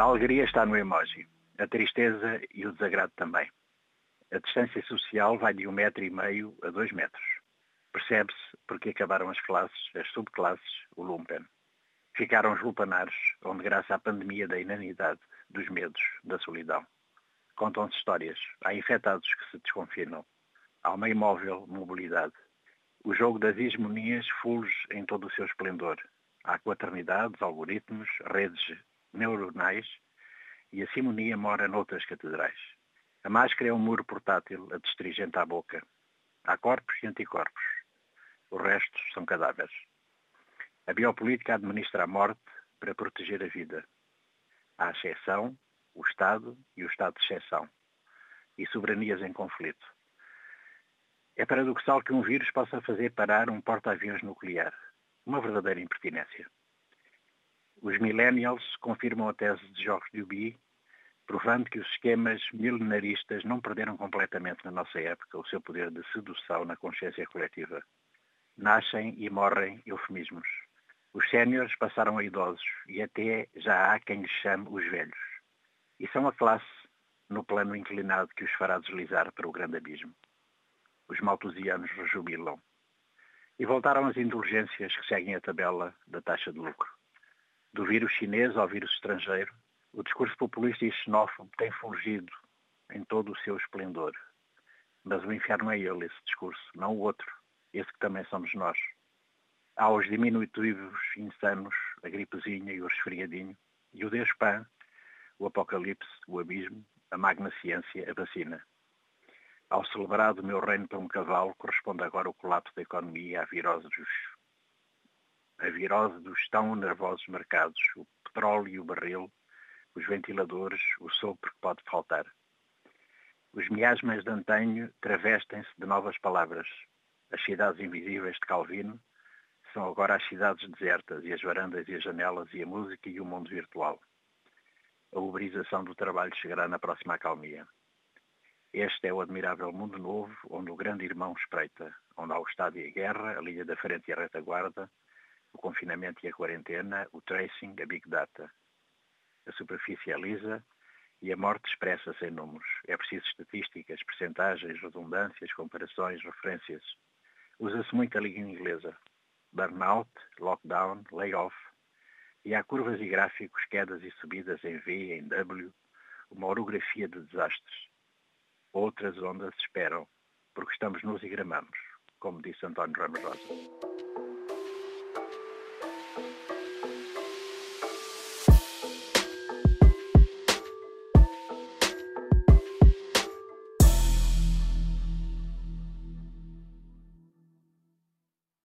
A alegria está no emoji, a tristeza e o desagrado também. A distância social vai de um metro e meio a dois metros. Percebe-se porque acabaram as classes, as subclasses, o lumpen. Ficaram os lupanares, onde graças à pandemia da inanidade, dos medos, da solidão. Contam-se histórias. Há infectados que se desconfinam. Há uma imóvel mobilidade. O jogo das hegemonias fulge em todo o seu esplendor. Há quaternidades, algoritmos, redes neuronais e a simonia mora noutras catedrais. A máscara é um muro portátil, a destringente à boca. Há corpos e anticorpos. Os restos são cadáveres. A biopolítica administra a morte para proteger a vida. Há exceção, o Estado e o Estado de exceção. E soberanias em conflito. É paradoxal que um vírus possa fazer parar um porta-aviões nuclear. Uma verdadeira impertinência. Os millennials confirmam a tese de Jorge Duby, provando que os esquemas milenaristas não perderam completamente na nossa época o seu poder de sedução na consciência coletiva. Nascem e morrem eufemismos. Os séniores passaram a idosos e até já há quem lhes chame os velhos. E são a classe no plano inclinado que os fará deslizar para o grande abismo. Os maltusianos rejubilam. E voltaram as indulgências que seguem a tabela da taxa de lucro do vírus chinês ao vírus estrangeiro, o discurso populista e xenófobo tem fulgido em todo o seu esplendor. Mas o inferno é ele, esse discurso, não o outro, esse que também somos nós. Há os diminutivos insanos, a gripezinha e o resfriadinho, e o Deus Pan, o apocalipse, o abismo, a magna ciência, a vacina. Ao celebrado meu reino para um cavalo corresponde agora o colapso da economia à virose dos a virose dos tão nervosos mercados, o petróleo e o barril, os ventiladores, o sopro que pode faltar. Os miasmas de antanho travestem-se de novas palavras. As cidades invisíveis de Calvino são agora as cidades desertas e as varandas e as janelas e a música e o mundo virtual. A uberização do trabalho chegará na próxima acalmia. Este é o admirável mundo novo onde o grande irmão espreita, onde há o Estado e a guerra, a linha da frente e a retaguarda, o confinamento e a quarentena, o tracing, a big data. A superfície é lisa e a morte expressa-se em números. É preciso estatísticas, percentagens, redundâncias, comparações, referências. Usa-se muito a língua inglesa. Burnout, lockdown, layoff. E há curvas e gráficos, quedas e subidas em V, em W, uma orografia de desastres. Outras ondas esperam, porque estamos nos e gramamos, como disse António Ramos Rosa.